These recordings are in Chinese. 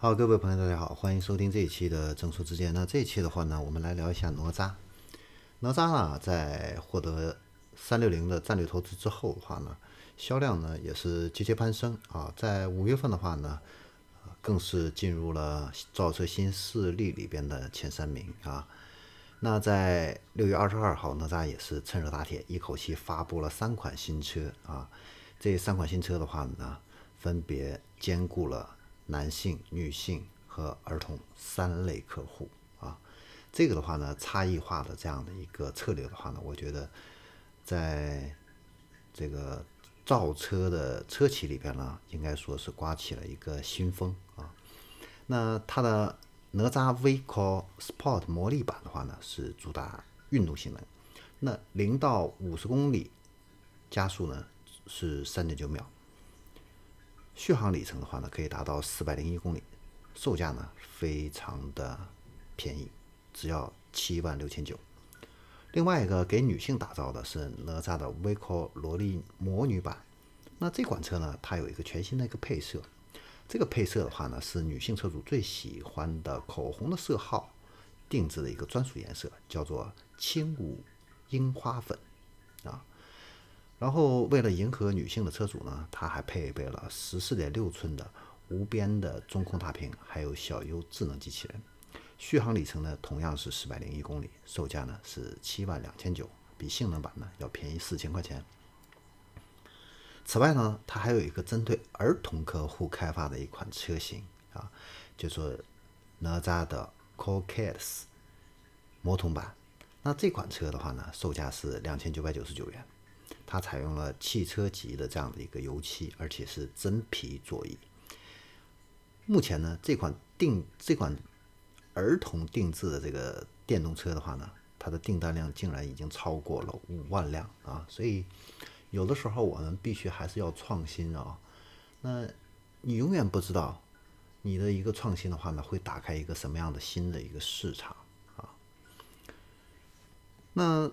好，各位朋友，大家好，欢迎收听这一期的正说之见。那这一期的话呢，我们来聊一下哪吒。哪吒呢，在获得三六零的战略投资之后的话呢，销量呢也是节节攀升啊。在五月份的话呢，更是进入了造车新势力里边的前三名啊。那在六月二十二号，哪吒也是趁热打铁，一口气发布了三款新车啊。这三款新车的话呢，分别兼顾了。男性、女性和儿童三类客户啊，这个的话呢，差异化的这样的一个策略的话呢，我觉得在这个造车的车企里边呢，应该说是刮起了一个新风啊。那它的哪吒 V-Core Sport 魔力版的话呢，是主打运动性能，那零到五十公里加速呢是三点九秒。续航里程的话呢，可以达到四百零一公里，售价呢非常的便宜，只要七万六千九。另外一个给女性打造的是哪吒的 Vico 萝莉魔女版，那这款车呢，它有一个全新的一个配色，这个配色的话呢，是女性车主最喜欢的口红的色号，定制的一个专属颜色，叫做轻舞樱花粉啊。然后，为了迎合女性的车主呢，它还配备了十四点六寸的无边的中控大屏，还有小优智能机器人。续航里程呢，同样是四百零一公里，售价呢是七万两千九，比性能版呢要便宜四千块钱。此外呢，它还有一个针对儿童客户开发的一款车型啊，就说哪吒的 Cool Kids 魔童版。那这款车的话呢，售价是两千九百九十九元。它采用了汽车级的这样的一个油漆，而且是真皮座椅。目前呢，这款定这款儿童定制的这个电动车的话呢，它的订单量竟然已经超过了五万辆啊！所以有的时候我们必须还是要创新啊。那你永远不知道你的一个创新的话呢，会打开一个什么样的新的一个市场啊？那。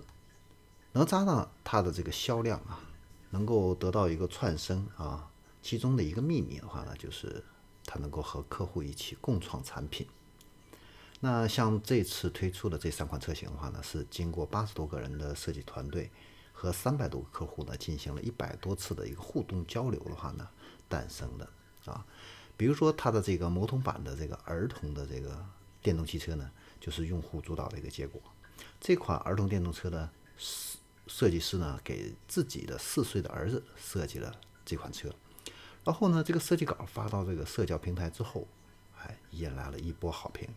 哪吒呢？它的这个销量啊，能够得到一个窜升啊，其中的一个秘密的话呢，就是它能够和客户一起共创产品。那像这次推出的这三款车型的话呢，是经过八十多个人的设计团队和三百多个客户呢，进行了一百多次的一个互动交流的话呢，诞生的啊。比如说它的这个魔童版的这个儿童的这个电动汽车呢，就是用户主导的一个结果。这款儿童电动车呢是。设计师呢，给自己的四岁的儿子设计了这款车，然后呢，这个设计稿发到这个社交平台之后，哎，引来了一波好评，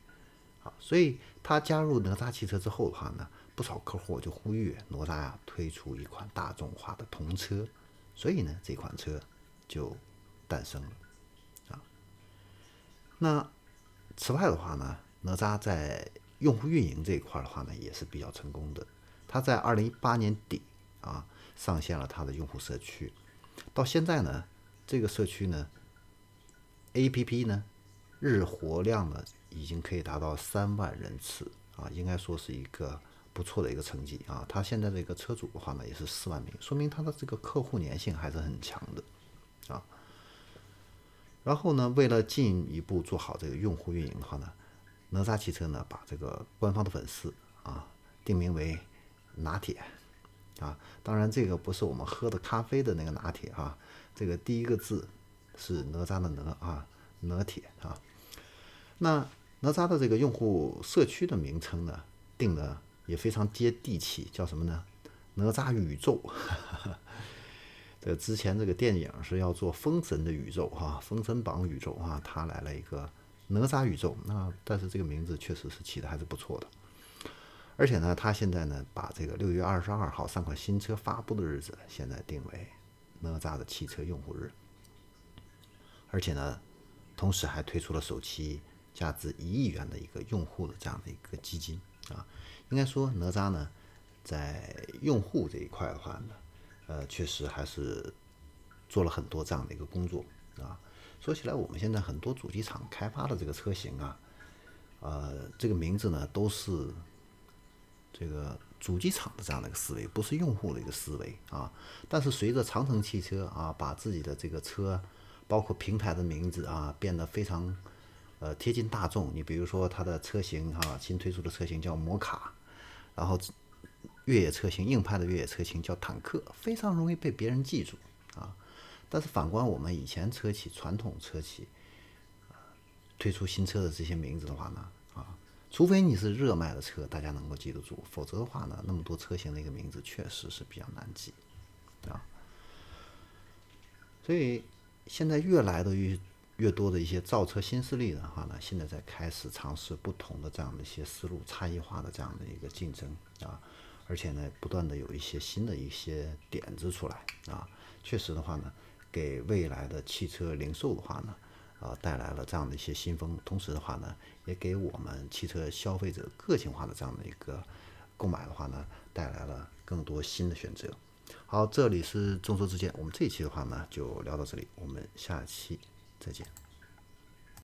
啊，所以他加入哪吒汽车之后的话呢，不少客户就呼吁哪吒呀推出一款大众化的童车，所以呢，这款车就诞生了，啊，那此外的话呢，哪吒在用户运营这一块的话呢，也是比较成功的。他在二零一八年底啊上线了他的用户社区，到现在呢，这个社区呢，APP 呢日活量呢已经可以达到三万人次啊，应该说是一个不错的一个成绩啊。他现在这个车主的话呢也是四万名，说明他的这个客户粘性还是很强的啊。然后呢，为了进一步做好这个用户运营的话呢，哪吒汽车呢把这个官方的粉丝啊定名为。拿铁，啊，当然这个不是我们喝的咖啡的那个拿铁哈，这个第一个字是哪吒的哪啊，哪铁啊。那哪吒的这个用户社区的名称呢，定的也非常接地气，叫什么呢？哪吒宇宙。这之前这个电影是要做封神的宇宙哈，封神榜宇宙啊，他来了一个哪吒宇宙，那但是这个名字确实是起的还是不错的。而且呢，他现在呢，把这个六月二十二号三款新车发布的日子，现在定为哪吒的汽车用户日。而且呢，同时还推出了首期价值一亿元的一个用户的这样的一个基金啊。应该说，哪吒呢，在用户这一块的话呢，呃，确实还是做了很多这样的一个工作啊。说起来，我们现在很多主机厂开发的这个车型啊，呃，这个名字呢，都是。这个主机厂的这样的一个思维，不是用户的一个思维啊。但是随着长城汽车啊，把自己的这个车，包括平台的名字啊，变得非常呃贴近大众。你比如说它的车型哈，新推出的车型叫摩卡，然后越野车型硬派的越野车型叫坦克，非常容易被别人记住啊。但是反观我们以前车企传统车企，推出新车的这些名字的话呢，除非你是热卖的车，大家能够记得住，否则的话呢，那么多车型的一个名字确实是比较难记啊。所以现在越来的越越多的一些造车新势力的话呢，现在在开始尝试不同的这样的一些思路、差异化的这样的一个竞争啊，而且呢，不断的有一些新的一些点子出来啊，确实的话呢，给未来的汽车零售的话呢，啊，带来了这样的一些新风，同时的话呢，也给我们汽车消费者个性化的这样的一个购买的话呢，带来了更多新的选择。好，这里是众说之见。我们这一期的话呢，就聊到这里，我们下期再见。